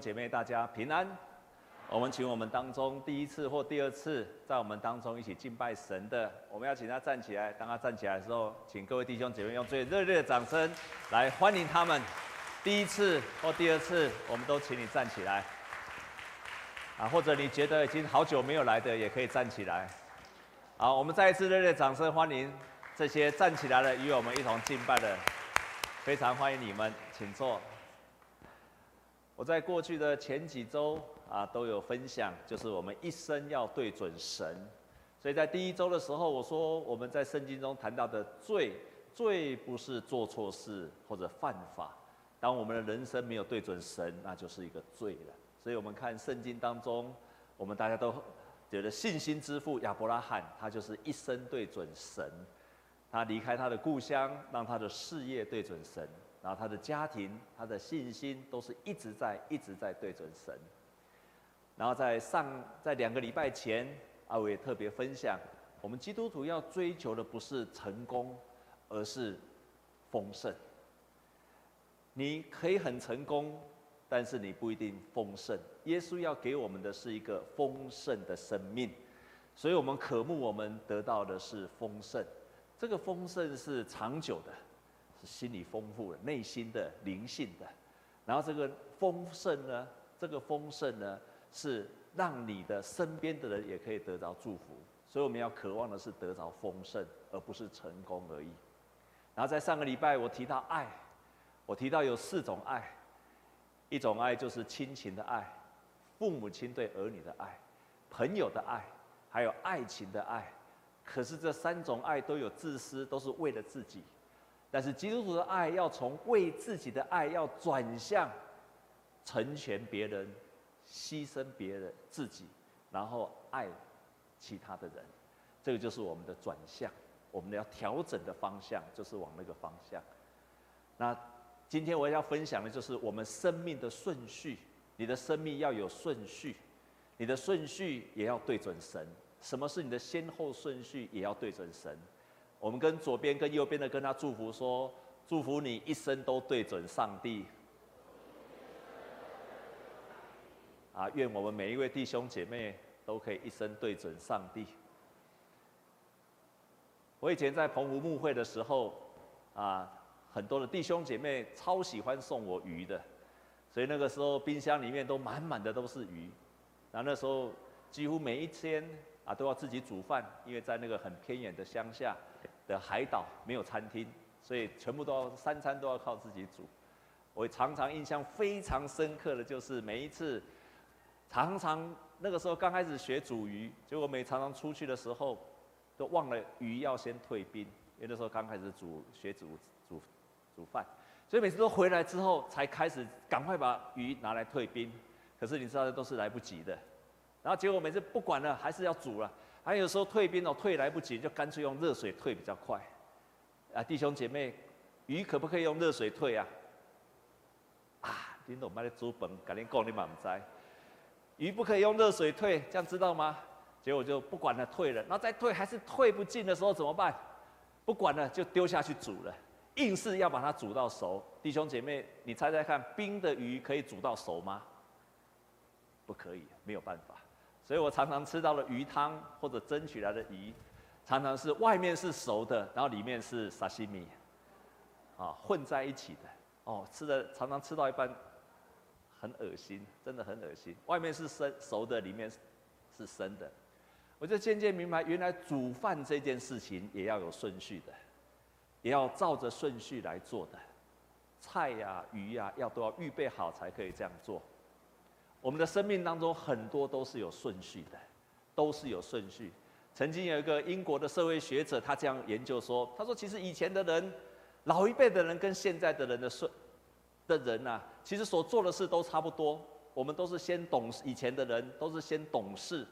姐妹，大家平安。我们请我们当中第一次或第二次在我们当中一起敬拜神的，我们要请他站起来。当他站起来的时候，请各位弟兄姐妹用最热烈的掌声来欢迎他们。第一次或第二次，我们都请你站起来。啊，或者你觉得已经好久没有来的，也可以站起来。好，我们再一次热烈掌声欢迎这些站起来了与我们一同敬拜的，非常欢迎你们，请坐。我在过去的前几周啊，都有分享，就是我们一生要对准神。所以在第一周的时候，我说我们在圣经中谈到的罪，罪不是做错事或者犯法。当我们的人生没有对准神，那就是一个罪了。所以我们看圣经当中，我们大家都觉得信心之父亚伯拉罕，他就是一生对准神。他离开他的故乡，让他的事业对准神。然后他的家庭、他的信心都是一直在、一直在对准神。然后在上在两个礼拜前，阿伟也特别分享，我们基督徒要追求的不是成功，而是丰盛。你可以很成功，但是你不一定丰盛。耶稣要给我们的是一个丰盛的生命，所以我们渴慕我们得到的是丰盛。这个丰盛是长久的。是心理丰富的、内心的、灵性的，然后这个丰盛呢，这个丰盛呢，是让你的身边的人也可以得到祝福。所以我们要渴望的是得到丰盛，而不是成功而已。然后在上个礼拜我提到爱，我提到有四种爱，一种爱就是亲情的爱，父母亲对儿女的爱，朋友的爱，还有爱情的爱。可是这三种爱都有自私，都是为了自己。但是基督徒的爱要从为自己的爱要转向成全别人、牺牲别人自己，然后爱其他的人，这个就是我们的转向，我们要调整的方向就是往那个方向。那今天我要分享的就是我们生命的顺序，你的生命要有顺序，你的顺序也要对准神。什么是你的先后顺序？也要对准神。我们跟左边跟右边的跟他祝福说：祝福你一生都对准上帝。啊，愿我们每一位弟兄姐妹都可以一生对准上帝。我以前在澎湖牧会的时候，啊，很多的弟兄姐妹超喜欢送我鱼的，所以那个时候冰箱里面都满满的都是鱼。然后那时候几乎每一天啊都要自己煮饭，因为在那个很偏远的乡下。的海岛没有餐厅，所以全部都要三餐都要靠自己煮。我常常印象非常深刻的就是每一次，常常那个时候刚开始学煮鱼，结果每常常出去的时候，都忘了鱼要先退冰，因为那时候刚开始煮学煮煮煮饭，所以每次都回来之后才开始赶快把鱼拿来退冰。可是你知道这都是来不及的，然后结果每次不管了，还是要煮了。还有时候退冰哦，退来不及，就干脆用热水退比较快。啊，弟兄姐妹，鱼可不可以用热水退啊？啊，你懂吗？的煮本，赶紧讲你嘛唔知。鱼不可以用热水退，这样知道吗？结果就不管了，退了。然后再退还是退不进的时候怎么办？不管了，就丢下去煮了，硬是要把它煮到熟。弟兄姐妹，你猜猜看，冰的鱼可以煮到熟吗？不可以，没有办法。所以我常常吃到的鱼汤或者蒸起来的鱼，常常是外面是熟的，然后里面是沙西米，啊，混在一起的。哦，吃的常常吃到一半，很恶心，真的很恶心。外面是生熟的，里面是生的。我就渐渐明白，原来煮饭这件事情也要有顺序的，也要照着顺序来做的。菜呀、鱼呀、要都要预备好才可以这样做。我们的生命当中很多都是有顺序的，都是有顺序。曾经有一个英国的社会学者，他这样研究说：“他说其实以前的人，老一辈的人跟现在的人的顺的人呐、其实所做的事都差不多。我们都是先懂，以前的人都是先懂事，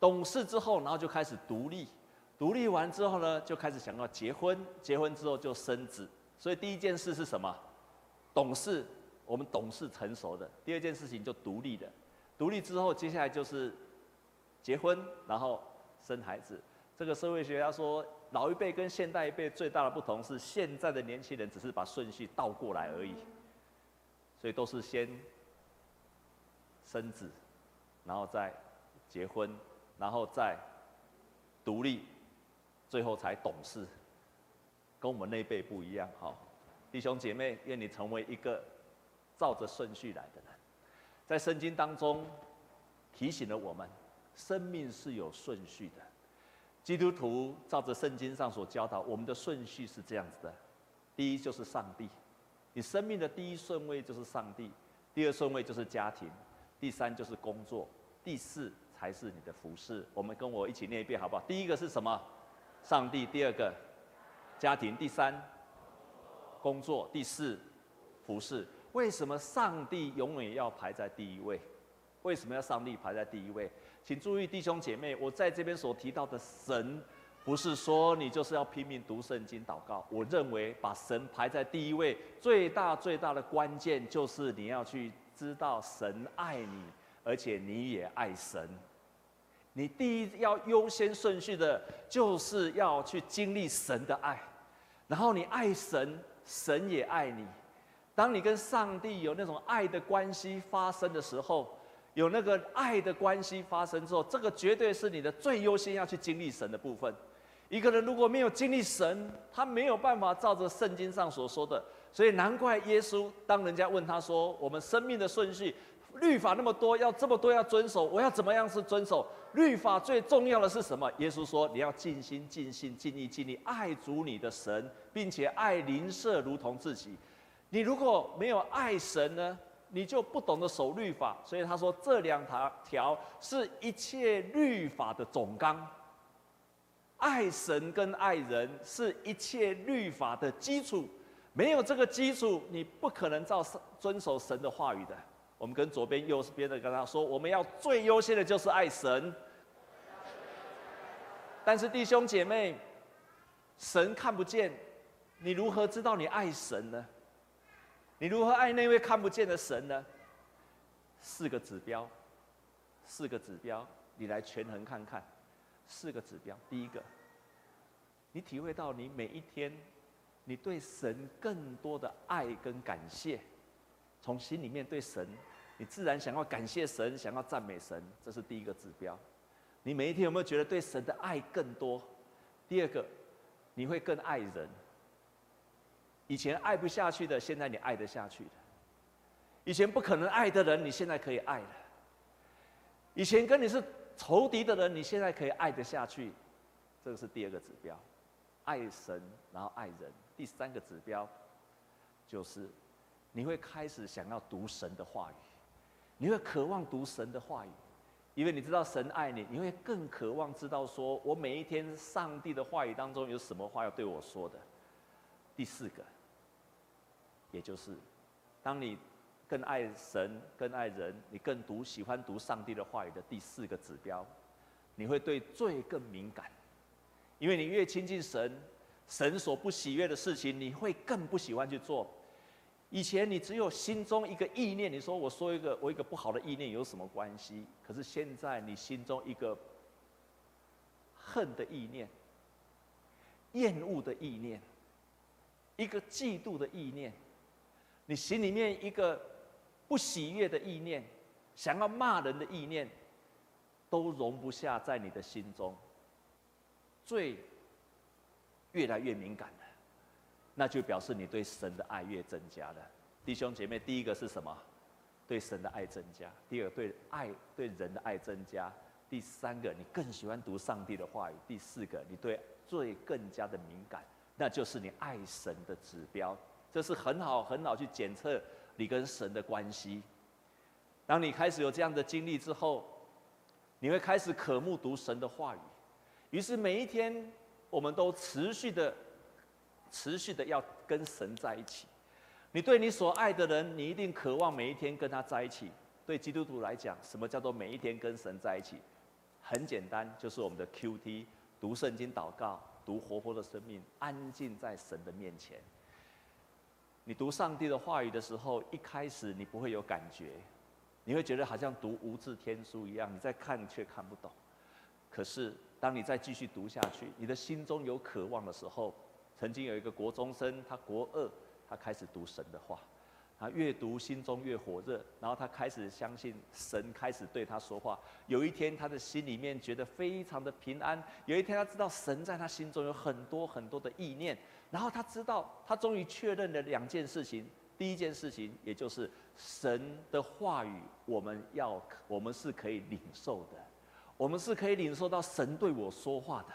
懂事之后，然后就开始独立，独立完之后呢，就开始想要结婚，结婚之后就生子。所以第一件事是什么？懂事。”我们懂事成熟的，第二件事情就独立的，独立之后，接下来就是结婚，然后生孩子。这个社会学家说，老一辈跟现代一辈最大的不同是，现在的年轻人只是把顺序倒过来而已，所以都是先生子，然后再结婚，然后再独立，最后才懂事，跟我们那一辈不一样。好，弟兄姐妹，愿你成为一个照着顺序来的人。在圣经当中提醒了我们，生命是有顺序的。基督徒照着圣经上所教导，我们的顺序是这样子的：第一就是上帝，你生命的第一顺位就是上帝；第二顺位就是家庭；第三就是工作；第四才是你的服饰。我们跟我一起念一遍好不好？第一个是什么？上帝；第二个家庭；第三工作；第四服饰。为什么上帝永远要排在第一位？为什么要上帝排在第一位？请注意，弟兄姐妹，我在这边所提到的神，不是说你就是要拼命读圣经、祷告。我认为把神排在第一位，最大最大的关键就是你要去知道神爱你，而且你也爱神。你第一要优先顺序的，就是要去经历神的爱，然后你爱神，神也爱你。当你跟上帝有那种爱的关系发生的时候，有那个爱的关系发生之后，这个绝对是你的最优先要去经历神的部分。一个人如果没有经历神，他没有办法照着圣经上所说的。所以难怪耶稣，当人家问他说：“我们生命的顺序，律法那么多，要这么多要遵守，我要怎么样是遵守？律法最重要的是什么？”耶稣说：“你要尽心、尽性、尽意、尽力爱主你的神，并且爱邻舍如同自己。你如果没有爱神呢？”你就不懂得守律法，所以他说这两条条是一切律法的总纲。爱神跟爱人是一切律法的基础，没有这个基础，你不可能照遵守神的话语的。我们跟左边、右边的跟他说，我们要最优先的就是爱神。但是弟兄姐妹，神看不见，你如何知道你爱神呢？你如何爱那位看不见的神呢？四个指标，四个指标，你来权衡看看。四个指标，第一个，你体会到你每一天，你对神更多的爱跟感谢，从心里面对神，你自然想要感谢神，想要赞美神，这是第一个指标。你每一天有没有觉得对神的爱更多？第二个，你会更爱人。以前爱不下去的，现在你爱得下去了；以前不可能爱的人，你现在可以爱了；以前跟你是仇敌的人，你现在可以爱得下去。这个是第二个指标，爱神，然后爱人。第三个指标就是你会开始想要读神的话语，你会渴望读神的话语，因为你知道神爱你，你会更渴望知道说，我每一天上帝的话语当中有什么话要对我说的。第四个。也就是，当你更爱神、更爱人，你更读喜欢读上帝的话语的第四个指标，你会对罪更敏感，因为你越亲近神，神所不喜悦的事情，你会更不喜欢去做。以前你只有心中一个意念，你说我说一个我一个不好的意念有什么关系？可是现在你心中一个恨的意念、厌恶的意念、一个嫉妒的意念。你心里面一个不喜悦的意念，想要骂人的意念，都容不下在你的心中。罪越来越敏感了，那就表示你对神的爱越增加了。弟兄姐妹，第一个是什么？对神的爱增加；第二对爱对人的爱增加；第三个你更喜欢读上帝的话语；第四个你对罪更加的敏感，那就是你爱神的指标。这是很好很好去检测你跟神的关系。当你开始有这样的经历之后，你会开始渴慕读神的话语。于是每一天，我们都持续的、持续的要跟神在一起。你对你所爱的人，你一定渴望每一天跟他在一起。对基督徒来讲，什么叫做每一天跟神在一起？很简单，就是我们的 QT：读圣经、祷告、读活泼的生命，安静在神的面前。你读上帝的话语的时候，一开始你不会有感觉，你会觉得好像读无字天书一样，你在看却看不懂。可是当你再继续读下去，你的心中有渴望的时候，曾经有一个国中生，他国二，他开始读神的话。他越读心中越火热，然后他开始相信神开始对他说话。有一天，他的心里面觉得非常的平安。有一天，他知道神在他心中有很多很多的意念。然后他知道，他终于确认了两件事情。第一件事情，也就是神的话语，我们要我们是可以领受的，我们是可以领受到神对我说话的。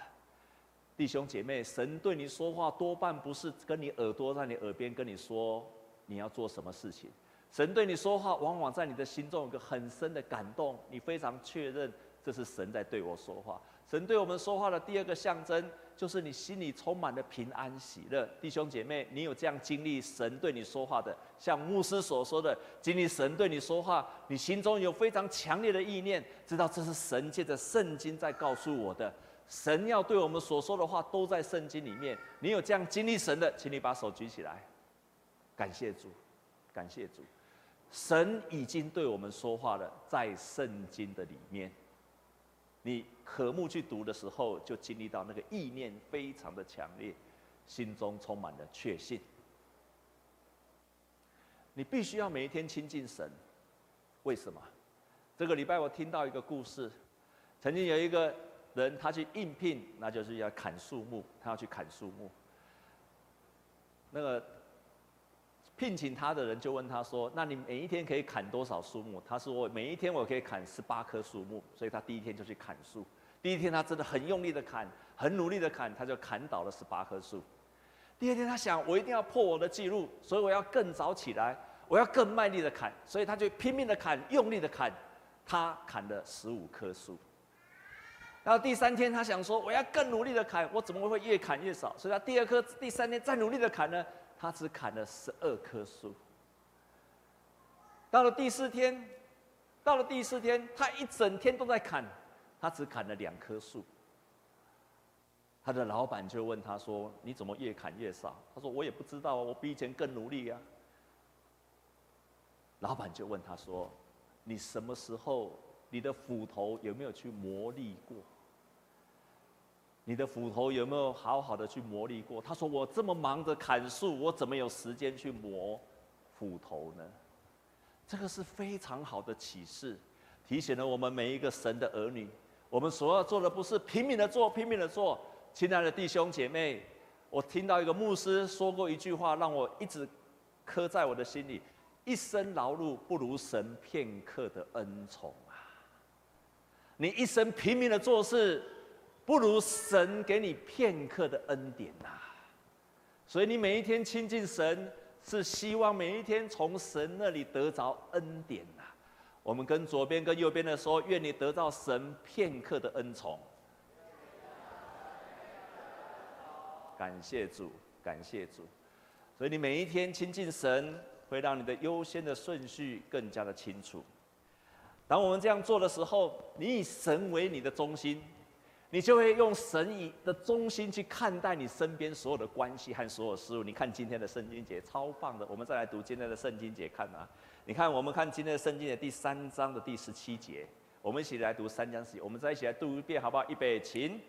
弟兄姐妹，神对你说话多半不是跟你耳朵在你耳边跟你说你要做什么事情，神对你说话，往往在你的心中有个很深的感动，你非常确认这是神在对我说话。神对我们说话的第二个象征，就是你心里充满了平安喜乐。弟兄姐妹，你有这样经历神对你说话的，像牧师所说的，经历神对你说话，你心中有非常强烈的意念，知道这是神借着圣经在告诉我的。神要对我们所说的话都在圣经里面。你有这样经历神的，请你把手举起来，感谢主，感谢主。神已经对我们说话了，在圣经的里面。你渴慕去读的时候，就经历到那个意念非常的强烈，心中充满了确信。你必须要每一天亲近神，为什么？这个礼拜我听到一个故事，曾经有一个人他去应聘，那就是要砍树木，他要去砍树木。那个。聘请他的人就问他说：“那你每一天可以砍多少树木？”他说：“我每一天我可以砍十八棵树木。”所以他第一天就去砍树。第一天他真的很用力的砍，很努力的砍，他就砍倒了十八棵树。第二天他想：“我一定要破我的记录，所以我要更早起来，我要更卖力的砍。”所以他就拼命的砍，用力的砍，他砍了十五棵树。然后第三天他想说：“我要更努力的砍，我怎么会越砍越少？”所以他第二棵、第三天再努力的砍呢？他只砍了十二棵树。到了第四天，到了第四天，他一整天都在砍，他只砍了两棵树。他的老板就问他说：“你怎么越砍越少？”他说：“我也不知道啊，我比以前更努力呀。”老板就问他说：“你什么时候，你的斧头有没有去磨砺过？”你的斧头有没有好好的去磨砺过？他说：“我这么忙着砍树，我怎么有时间去磨斧头呢？”这个是非常好的启示，提醒了我们每一个神的儿女，我们所要做的不是拼命的做，拼命的做。亲爱的弟兄姐妹，我听到一个牧师说过一句话，让我一直刻在我的心里：一生劳碌不如神片刻的恩宠啊！你一生拼命的做事。不如神给你片刻的恩典呐，所以你每一天亲近神，是希望每一天从神那里得着恩典呐。我们跟左边跟右边的说，愿你得到神片刻的恩宠。感谢主，感谢主。所以你每一天亲近神，会让你的优先的顺序更加的清楚。当我们这样做的时候，你以神为你的中心。你就会用神以的中心去看待你身边所有的关系和所有事物。你看今天的圣经节超棒的，我们再来读今天的圣经节看啊。你看，我们看今天的圣经的第三章的第十七节，我们一起来读三章十，我们再一起来读一遍好不好？预备，请。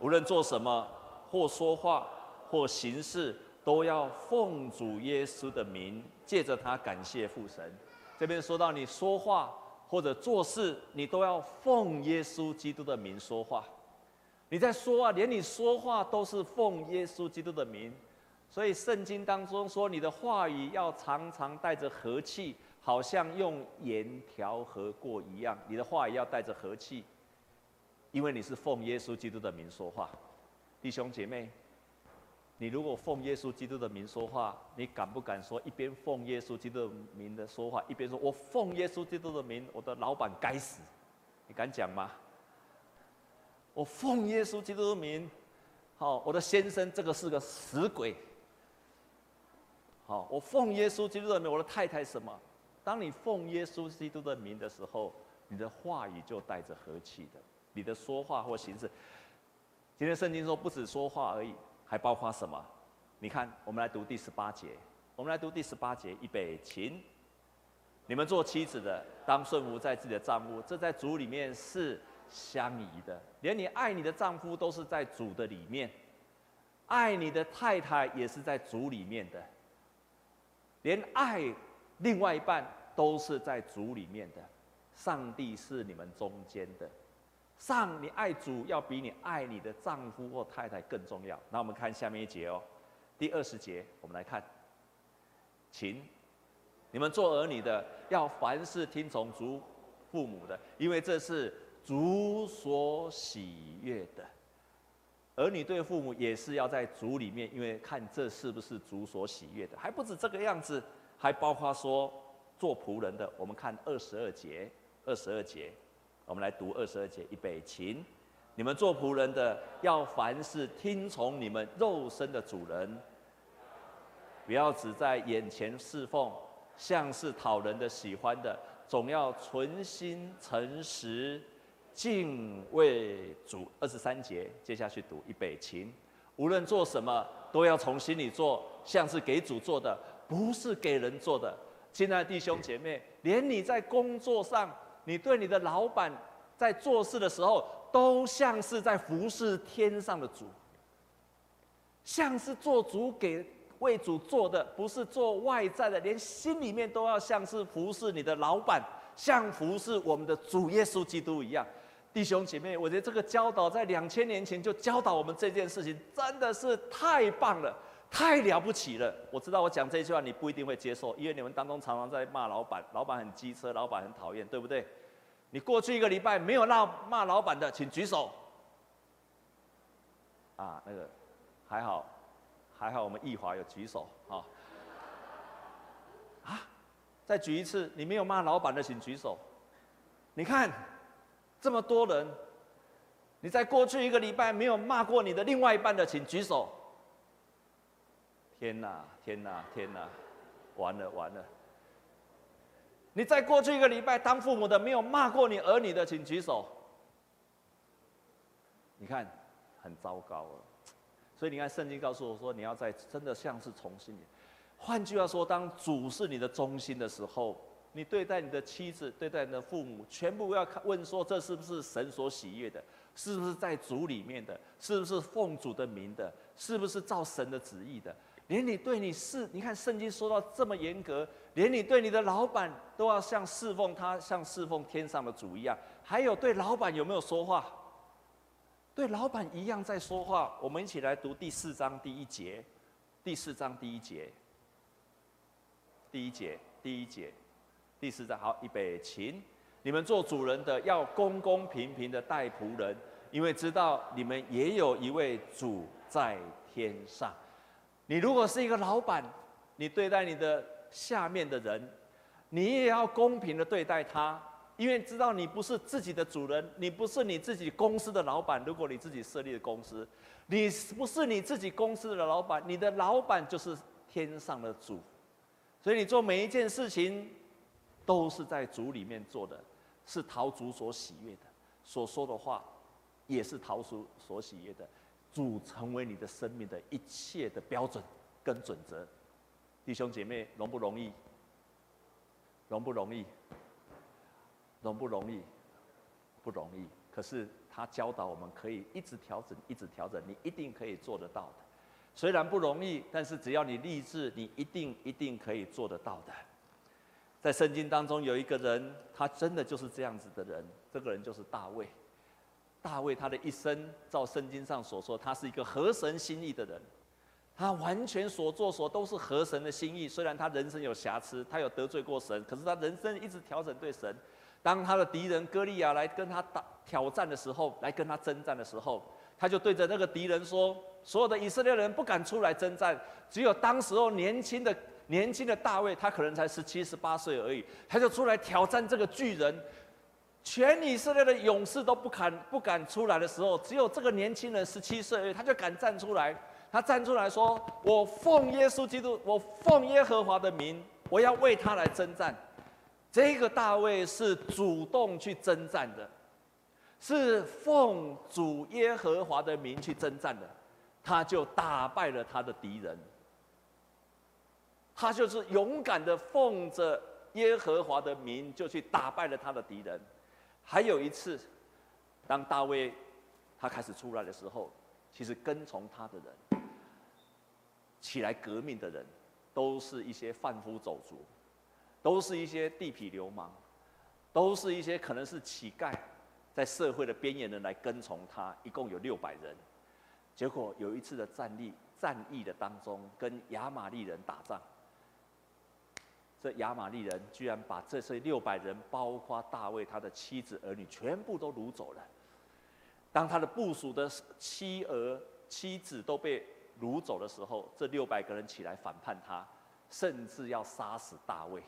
无论做什么，或说话，或行事，都要奉主耶稣的名，借着他感谢父神。这边说到你说话或者做事，你都要奉耶稣基督的名说话。你在说啊，连你说话都是奉耶稣基督的名，所以圣经当中说，你的话语要常常带着和气，好像用盐调和过一样。你的话语要带着和气，因为你是奉耶稣基督的名说话。弟兄姐妹，你如果奉耶稣基督的名说话，你敢不敢说一边奉耶稣基督的名的说话，一边说我奉耶稣基督的名，我的老板该死？你敢讲吗？我奉耶稣基督的名，好，我的先生这个是个死鬼。好，我奉耶稣基督的名，我的太太什么？当你奉耶稣基督的名的时候，你的话语就带着和气的，你的说话或行事。今天圣经说不止说话而已，还包括什么？你看，我们来读第十八节，我们来读第十八节，预备，请。你们做妻子的，当顺服在自己的丈夫，这在主里面是。相宜的，连你爱你的丈夫都是在主的里面，爱你的太太也是在主里面的，连爱另外一半都是在主里面的。上帝是你们中间的。上，你爱主要比你爱你的丈夫或太太更重要。那我们看下面一节哦，第二十节，我们来看，请你们做儿女的要凡事听从主父母的，因为这是主所喜悦的。儿女对父母也是要在主里面，因为看这是不是主所喜悦的。还不止这个样子，还包括说做仆人的。我们看二十二节，二十二节。我们来读二十二节，预备，请你们做仆人的，要凡事听从你们肉身的主人，不要只在眼前侍奉，像是讨人的喜欢的，总要存心诚实，敬畏主。二十三节，接下去读，预备，请无论做什么，都要从心里做，像是给主做的，不是给人做的。亲爱的弟兄姐妹，连你在工作上。你对你的老板在做事的时候，都像是在服侍天上的主，像是做主给为主做的，不是做外在的，连心里面都要像是服侍你的老板，像服侍我们的主耶稣基督一样。弟兄姐妹，我觉得这个教导在两千年前就教导我们这件事情，真的是太棒了，太了不起了。我知道我讲这句话你不一定会接受，因为你们当中常常在骂老板，老板很机车，老板很讨厌，对不对？你过去一个礼拜没有闹骂老板的，请举手。啊，那个还好，还好我们义华有举手啊。啊，再举一次，你没有骂老板的，请举手。你看这么多人，你在过去一个礼拜没有骂过你的另外一半的，请举手。天哪，天哪，天哪，完了完了。你在过去一个礼拜当父母的没有骂过你儿女的，请举手。你看，很糟糕了。所以你看，圣经告诉我说，你要在真的像是从心里。换句话说，当主是你的中心的时候，你对待你的妻子、对待你的父母，全部要看问说，这是不是神所喜悦的？是不是在主里面的？是不是奉主的名的？是不是照神的旨意的？连你对你是，你看圣经说到这么严格。连你对你的老板都要像侍奉他，像侍奉天上的主一样。还有对老板有没有说话？对老板一样在说话。我们一起来读第四章第一节，第四章第一节，第一节，第一节，第四章。好，预备，请你们做主人的要公公平平的待仆人，因为知道你们也有一位主在天上。你如果是一个老板，你对待你的。下面的人，你也要公平的对待他，因为知道你不是自己的主人，你不是你自己公司的老板。如果你自己设立的公司，你不是你自己公司的老板，你的老板就是天上的主。所以你做每一件事情，都是在主里面做的，是讨主所喜悦的。所说的话，也是讨主所喜悦的。主成为你的生命的一切的标准跟准则。弟兄姐妹，容不容易？容不容易？容不容易？不容易。可是他教导我们可以一直调整，一直调整，你一定可以做得到的。虽然不容易，但是只要你立志，你一定一定可以做得到的。在圣经当中有一个人，他真的就是这样子的人，这个人就是大卫。大卫他的一生，照圣经上所说，他是一个合神心意的人。他完全所做所都是合神的心意，虽然他人生有瑕疵，他有得罪过神，可是他人生一直调整对神。当他的敌人歌利亚来跟他打挑战的时候，来跟他征战的时候，他就对着那个敌人说：“所有的以色列人不敢出来征战，只有当时候年轻的年轻的大卫，他可能才十七十八岁而已，他就出来挑战这个巨人。全以色列的勇士都不敢不敢出来的时候，只有这个年轻人十七岁而已，他就敢站出来。”他站出来说：“我奉耶稣基督，我奉耶和华的名，我要为他来征战。”这个大卫是主动去征战的，是奉主耶和华的名去征战的，他就打败了他的敌人。他就是勇敢的奉着耶和华的名，就去打败了他的敌人。还有一次，当大卫他开始出来的时候，其实跟从他的人。起来革命的人，都是一些贩夫走卒，都是一些地痞流氓，都是一些可能是乞丐，在社会的边缘人来跟从他，一共有六百人。结果有一次的战役，战役的当中，跟亚玛力人打仗，这亚玛利人居然把这些六百人，包括大卫他的妻子儿女，全部都掳走了。当他的部属的妻儿、妻子都被掳走的时候，这六百个人起来反叛他，甚至要杀死大卫。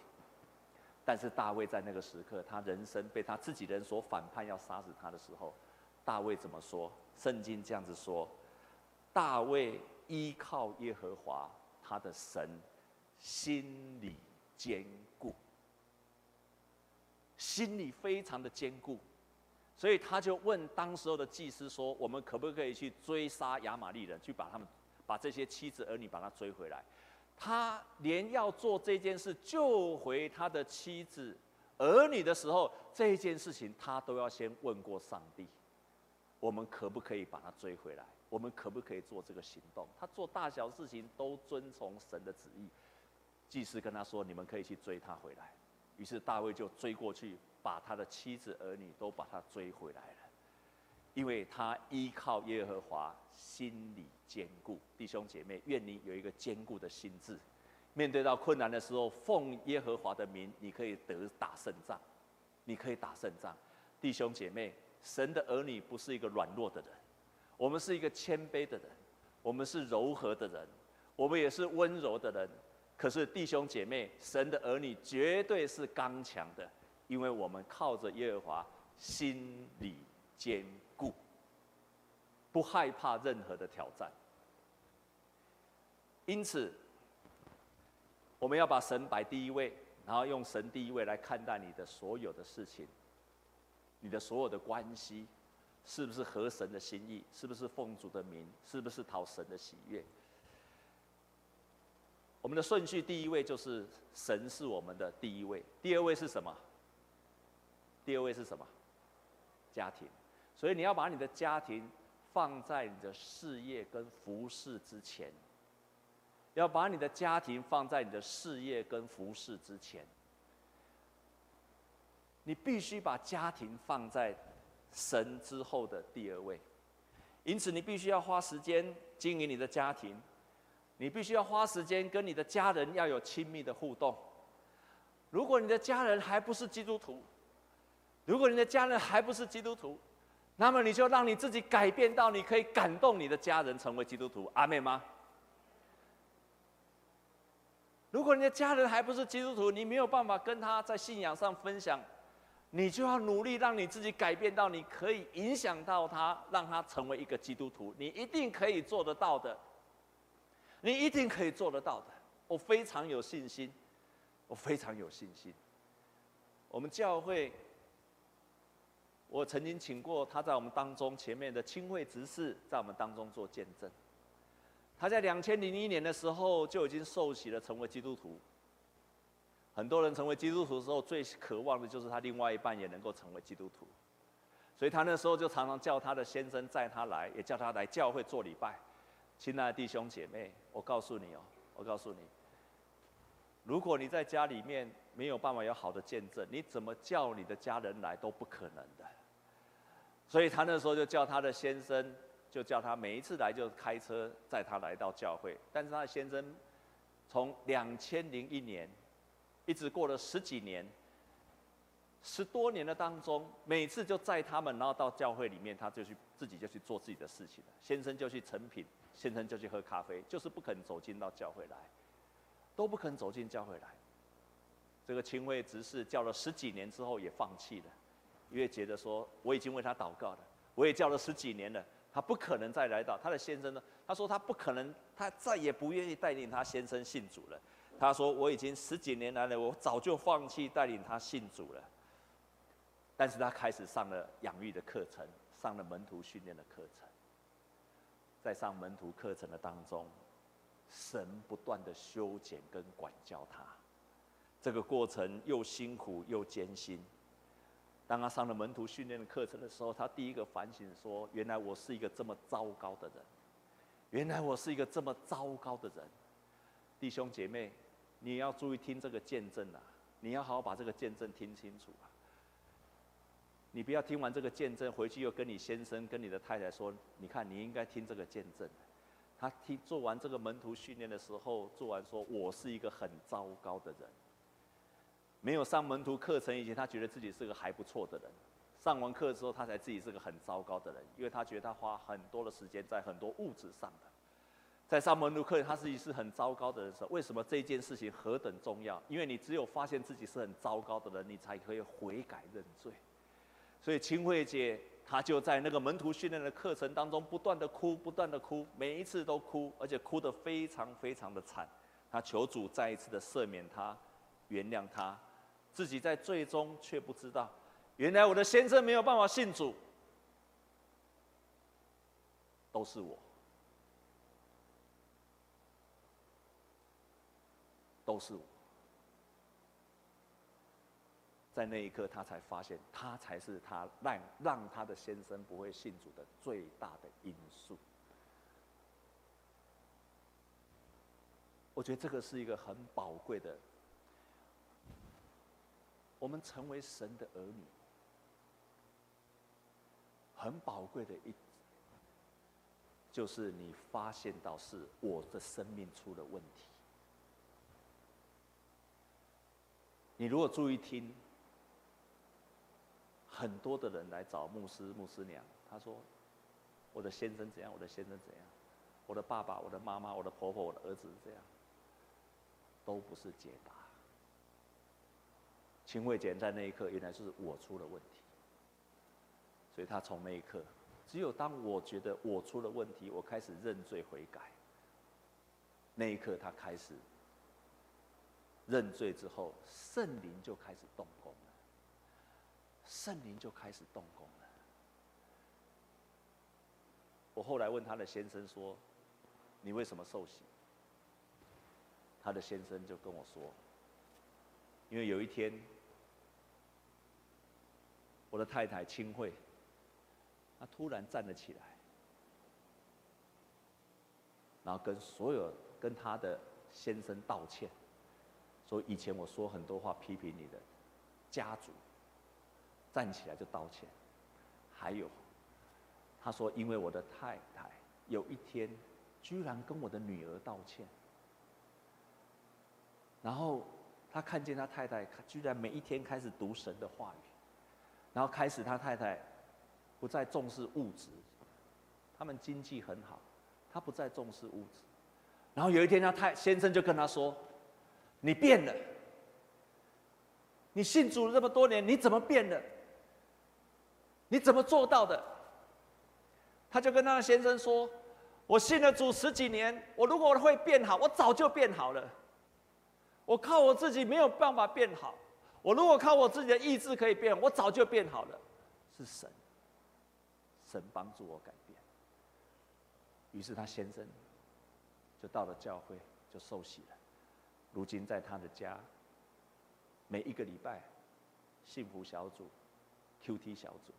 但是大卫在那个时刻，他人生被他自己人所反叛，要杀死他的时候，大卫怎么说？圣经这样子说。大卫依靠耶和华他的神，心里坚固，心里非常的坚固，所以他就问当时候的祭司说：“我们可不可以去追杀亚玛力人，去把他们，把这些妻子儿女把他追回来？”他连要做这件事救回他的妻子儿女的时候，这件事情他都要先问过上帝：“我们可不可以把他追回来？”我们可不可以做这个行动？他做大小事情都遵从神的旨意。祭司跟他说：“你们可以去追他回来。”于是大卫就追过去，把他的妻子儿女都把他追回来了。因为他依靠耶和华，心里坚固。弟兄姐妹，愿你有一个坚固的心智，面对到困难的时候，奉耶和华的名，你可以得打胜仗，你可以打胜仗。弟兄姐妹，神的儿女不是一个软弱的人。我们是一个谦卑的人，我们是柔和的人，我们也是温柔的人。可是弟兄姐妹，神的儿女绝对是刚强的，因为我们靠着耶和华，心里坚固，不害怕任何的挑战。因此，我们要把神摆第一位，然后用神第一位来看待你的所有的事情，你的所有的关系。是不是合神的心意？是不是奉主的名？是不是讨神的喜悦？我们的顺序，第一位就是神是我们的第一位，第二位是什么？第二位是什么？家庭。所以你要把你的家庭放在你的事业跟服事之前，要把你的家庭放在你的事业跟服事之前。你必须把家庭放在。神之后的第二位，因此你必须要花时间经营你的家庭，你必须要花时间跟你的家人要有亲密的互动。如果你的家人还不是基督徒，如果你的家人还不是基督徒，那么你就让你自己改变到你可以感动你的家人成为基督徒，阿妹吗？如果你的家人还不是基督徒，你没有办法跟他在信仰上分享。你就要努力让你自己改变到，你可以影响到他，让他成为一个基督徒。你一定可以做得到的，你一定可以做得到的。我非常有信心，我非常有信心。我们教会，我曾经请过他在我们当中前面的清会执事，在我们当中做见证。他在两千零一年的时候就已经受洗了，成为基督徒。很多人成为基督徒的时候，最渴望的就是他另外一半也能够成为基督徒，所以他那时候就常常叫他的先生载他来，也叫他来教会做礼拜。亲爱的弟兄姐妹，我告诉你哦，我告诉你，如果你在家里面没有办法有好的见证，你怎么叫你的家人来都不可能的。所以他那时候就叫他的先生，就叫他每一次来就开车载他来到教会。但是他的先生从两千零一年。一直过了十几年，十多年的当中，每次就载他们，然后到教会里面，他就去自己就去做自己的事情了。先生就去成品，先生就去喝咖啡，就是不肯走进到教会来，都不肯走进教会来。这个清会执事叫了十几年之后也放弃了，因为觉得说我已经为他祷告了，我也叫了十几年了，他不可能再来到。他的先生呢，他说他不可能，他再也不愿意带领他先生信主了。他说：“我已经十几年来了，我早就放弃带领他信主了。但是他开始上了养育的课程，上了门徒训练的课程。在上门徒课程的当中，神不断的修剪跟管教他，这个过程又辛苦又艰辛。当他上了门徒训练的课程的时候，他第一个反省说：原来我是一个这么糟糕的人，原来我是一个这么糟糕的人。弟兄姐妹。”你要注意听这个见证啊！你要好好把这个见证听清楚啊！你不要听完这个见证回去又跟你先生、跟你的太太说，你看你应该听这个见证。他听做完这个门徒训练的时候，做完说：“我是一个很糟糕的人。”没有上门徒课程以前，他觉得自己是个还不错的人。上完课之后，他才自己是个很糟糕的人，因为他觉得他花很多的时间在很多物质上的。在上门徒课，他自己是很糟糕的人时候，为什么这件事情何等重要？因为你只有发现自己是很糟糕的人，你才可以悔改认罪。所以清慧姐。她就在那个门徒训练的课程当中不断的哭，不断的哭，每一次都哭，而且哭得非常非常的惨。她求主再一次的赦免她，原谅她，自己在最终却不知道，原来我的先生没有办法信主，都是我，都是我。在那一刻，他才发现，他才是他让让他的先生不会信主的最大的因素。我觉得这个是一个很宝贵的，我们成为神的儿女，很宝贵的一，就是你发现到是我的生命出了问题。你如果注意听。很多的人来找牧师、牧师娘，他说：“我的先生怎样？我的先生怎样？我的爸爸、我的妈妈、我的婆婆、我的儿子这样，都不是解答。”秦慧姐在那一刻，原来就是我出了问题，所以他从那一刻，只有当我觉得我出了问题，我开始认罪悔改，那一刻他开始认罪之后，圣灵就开始动工。圣灵就开始动工了。我后来问他的先生说：“你为什么受洗？”他的先生就跟我说：“因为有一天，我的太太清慧，她突然站了起来，然后跟所有跟他的先生道歉，说以前我说很多话批评你的家族。”站起来就道歉，还有，他说：“因为我的太太有一天居然跟我的女儿道歉，然后他看见他太太居然每一天开始读神的话语，然后开始他太太不再重视物质，他们经济很好，他不再重视物质，然后有一天他太先生就跟他说：‘你变了，你信主了这么多年，你怎么变了？’”你怎么做到的？他就跟他的先生说：“我信了主十几年，我如果会变好，我早就变好了。我靠我自己没有办法变好。我如果靠我自己的意志可以变，我早就变好了。是神，神帮助我改变。于是他先生就到了教会，就受洗了。如今在他的家，每一个礼拜幸福小组、QT 小组。”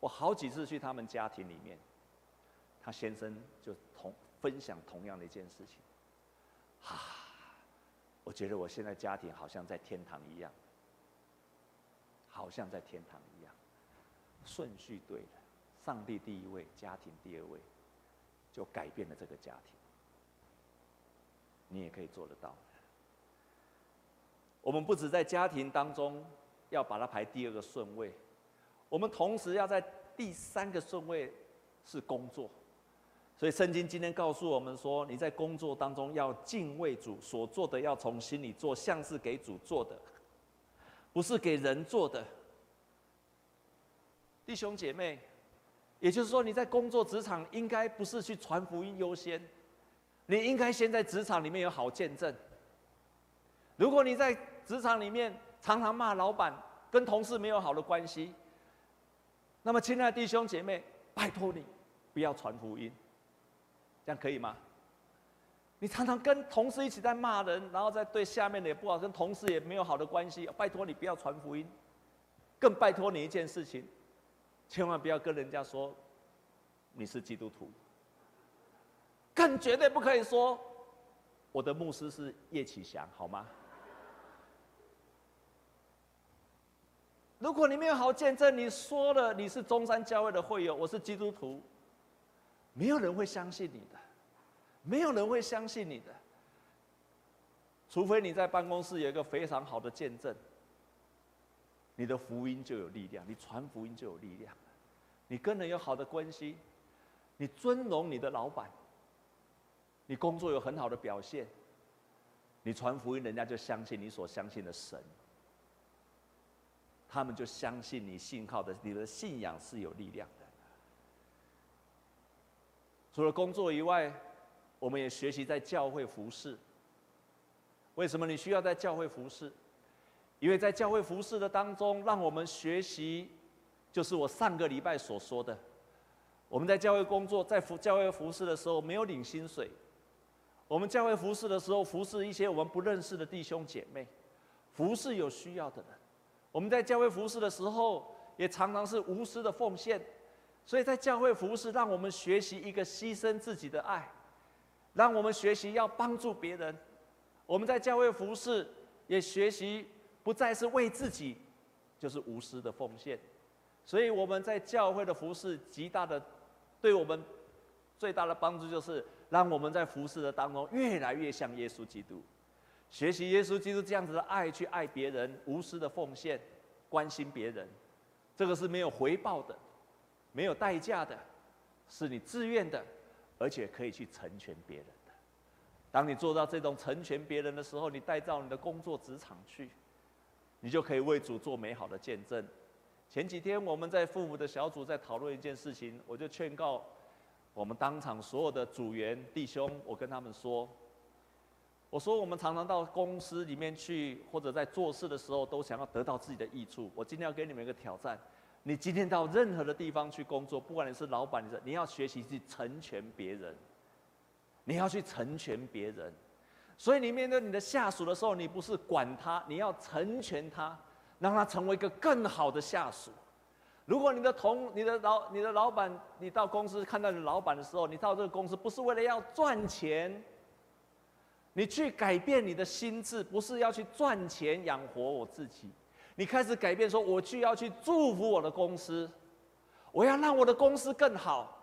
我好几次去他们家庭里面，他先生就同分享同样的一件事情，啊，我觉得我现在家庭好像在天堂一样，好像在天堂一样，顺序对了，上帝第一位，家庭第二位，就改变了这个家庭。你也可以做得到。我们不止在家庭当中要把它排第二个顺位。我们同时要在第三个顺位是工作，所以圣经今天告诉我们说，你在工作当中要敬畏主，所做的要从心里做，像是给主做的，不是给人做的。弟兄姐妹，也就是说，你在工作职场应该不是去传福音优先，你应该先在职场里面有好见证。如果你在职场里面常常骂老板，跟同事没有好的关系。那么，亲爱的弟兄姐妹，拜托你不要传福音，这样可以吗？你常常跟同事一起在骂人，然后再对下面的也不好，跟同事也没有好的关系。拜托你不要传福音，更拜托你一件事情，千万不要跟人家说你是基督徒，更绝对不可以说我的牧师是叶启祥，好吗？如果你没有好见证，你说了你是中山教会的会友，我是基督徒，没有人会相信你的，没有人会相信你的，除非你在办公室有一个非常好的见证，你的福音就有力量，你传福音就有力量，你跟人有好的关系，你尊荣你的老板，你工作有很好的表现，你传福音，人家就相信你所相信的神。他们就相信你信靠的，你的信仰是有力量的。除了工作以外，我们也学习在教会服侍。为什么你需要在教会服侍？因为在教会服侍的当中，让我们学习，就是我上个礼拜所说的，我们在教会工作，在服教会服侍的时候没有领薪水，我们教会服侍的时候服侍一些我们不认识的弟兄姐妹，服侍有需要的人。我们在教会服侍的时候，也常常是无私的奉献，所以在教会服侍，让我们学习一个牺牲自己的爱，让我们学习要帮助别人。我们在教会服侍，也学习不再是为自己，就是无私的奉献。所以我们在教会的服侍，极大的对我们最大的帮助，就是让我们在服侍的当中越来越像耶稣基督。学习耶稣基督这样子的爱，去爱别人，无私的奉献，关心别人，这个是没有回报的，没有代价的，是你自愿的，而且可以去成全别人的。当你做到这种成全别人的时候，你带到你的工作职场去，你就可以为主做美好的见证。前几天我们在父母的小组在讨论一件事情，我就劝告我们当场所有的组员弟兄，我跟他们说。我说，我们常常到公司里面去，或者在做事的时候，都想要得到自己的益处。我今天要给你们一个挑战：你今天到任何的地方去工作，不管你是老板，你是你要学习去成全别人，你要去成全别人。所以你面对你的下属的时候，你不是管他，你要成全他，让他成为一个更好的下属。如果你的同、你的老、你的老板，你到公司看到你的老板的时候，你到这个公司不是为了要赚钱。你去改变你的心智，不是要去赚钱养活我自己。你开始改变，说我去要去祝福我的公司，我要让我的公司更好。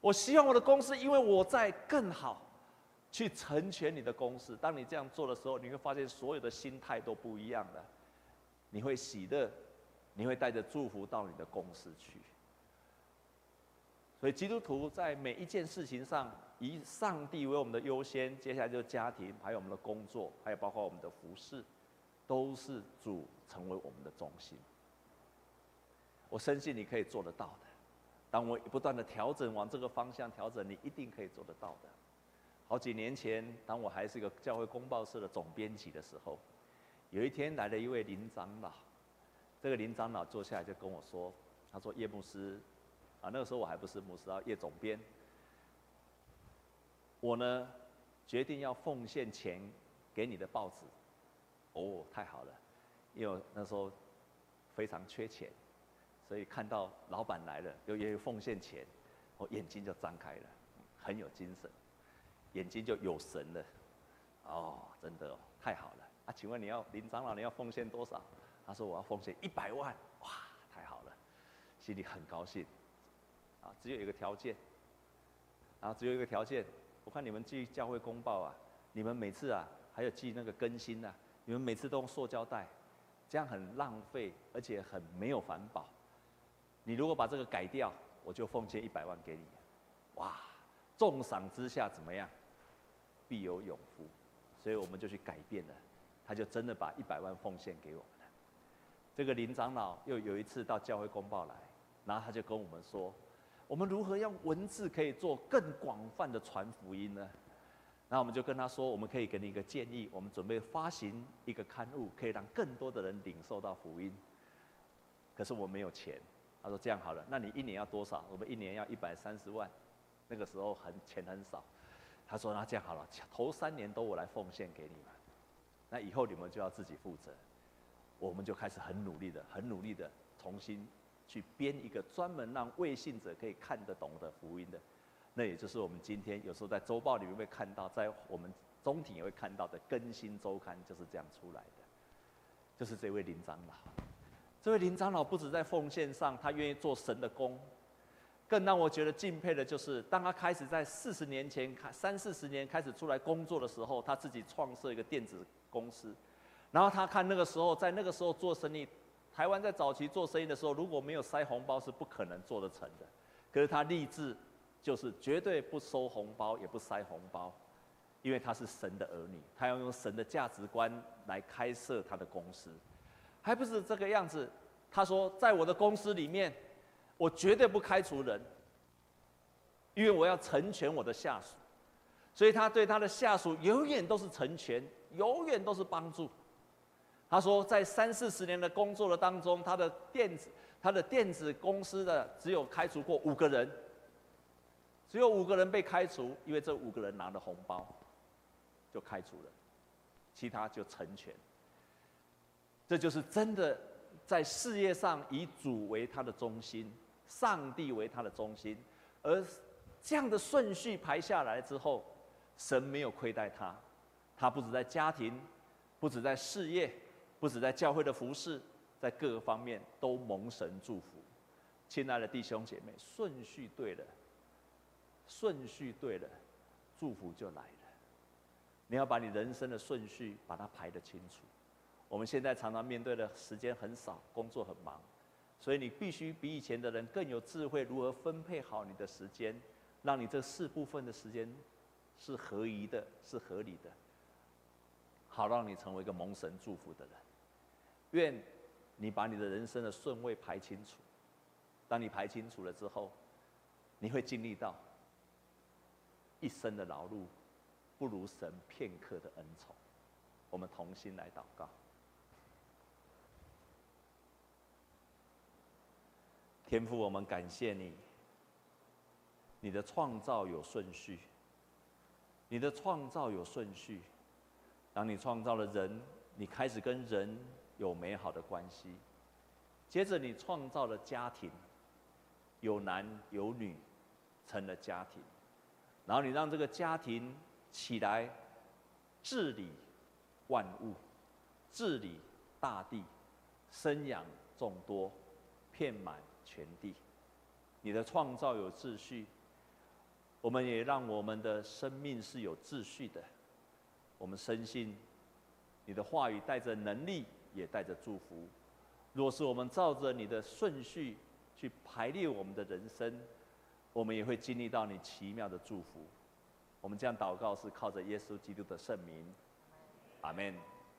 我希望我的公司因为我在更好，去成全你的公司。当你这样做的时候，你会发现所有的心态都不一样了。你会喜乐，你会带着祝福到你的公司去。所以基督徒在每一件事情上，以上帝为我们的优先，接下来就是家庭，还有我们的工作，还有包括我们的服饰，都是主成为我们的中心。我深信你可以做得到的。当我不断的调整往这个方向调整，你一定可以做得到的。好几年前，当我还是一个教会公报社的总编辑的时候，有一天来了一位林长老，这个林长老坐下来就跟我说：“他说叶牧师。”啊，那个时候我还不是牧师啊，叶总编。我呢，决定要奉献钱给你的报纸。哦，太好了，因为那时候非常缺钱，所以看到老板来了，又愿意奉献钱，我眼睛就张开了，很有精神，眼睛就有神了。哦，真的哦，太好了。啊，请问你要林长老，你要奉献多少？他说我要奉献一百万。哇，太好了，心里很高兴。啊，只有一个条件，啊，只有一个条件。我看你们寄教会公报啊，你们每次啊，还有寄那个更新、啊，你们每次都用塑胶袋，这样很浪费，而且很没有环保。你如果把这个改掉，我就奉献一百万给你。哇，重赏之下怎么样？必有勇夫。所以我们就去改变了，他就真的把一百万奉献给我们了。这个林长老又有一次到教会公报来，然后他就跟我们说。我们如何用文字可以做更广泛的传福音呢？那我们就跟他说，我们可以给你一个建议，我们准备发行一个刊物，可以让更多的人领受到福音。可是我没有钱。他说这样好了，那你一年要多少？我们一年要一百三十万。那个时候很钱很少。他说那这样好了，头三年都我来奉献给你们，那以后你们就要自己负责。我们就开始很努力的，很努力的重新。去编一个专门让未信者可以看得懂的福音的，那也就是我们今天有时候在周报里面会看到，在我们中庭也会看到的《更新周刊》就是这样出来的，就是这位林长老。这位林长老不止在奉献上，他愿意做神的工，更让我觉得敬佩的就是，当他开始在四十年前开三四十年开始出来工作的时候，他自己创设一个电子公司，然后他看那个时候在那个时候做生意，台湾在早期做生意的时候，如果没有塞红包是不可能做得成的，可是他立志。就是绝对不收红包，也不塞红包，因为他是神的儿女，他要用神的价值观来开设他的公司，还不是这个样子。他说，在我的公司里面，我绝对不开除人，因为我要成全我的下属，所以他对他的下属永远都是成全，永远都是帮助。他说，在三四十年的工作的当中，他的电子他的电子公司的只有开除过五个人。只有五个人被开除，因为这五个人拿了红包，就开除了，其他就成全。这就是真的在事业上以主为他的中心，上帝为他的中心，而这样的顺序排下来之后，神没有亏待他，他不止在家庭，不止在事业，不止在教会的服事，在各个方面都蒙神祝福。亲爱的弟兄姐妹，顺序对了。顺序对了，祝福就来了。你要把你人生的顺序把它排得清楚。我们现在常常面对的时间很少，工作很忙，所以你必须比以前的人更有智慧，如何分配好你的时间，让你这四部分的时间是合宜的，是合理的，好让你成为一个蒙神祝福的人。愿你把你的人生的顺位排清楚。当你排清楚了之后，你会经历到。一生的劳碌，不如神片刻的恩宠。我们同心来祷告。天父，我们感谢你。你的创造有顺序，你的创造有顺序。当你创造了人，你开始跟人有美好的关系。接着你创造了家庭，有男有女，成了家庭。然后你让这个家庭起来治理万物，治理大地，生养众多，遍满全地。你的创造有秩序，我们也让我们的生命是有秩序的。我们深信你的话语带着能力，也带着祝福。若是我们照着你的顺序去排列我们的人生，我们也会经历到你奇妙的祝福。我们这样祷告是靠着耶稣基督的圣名，阿门。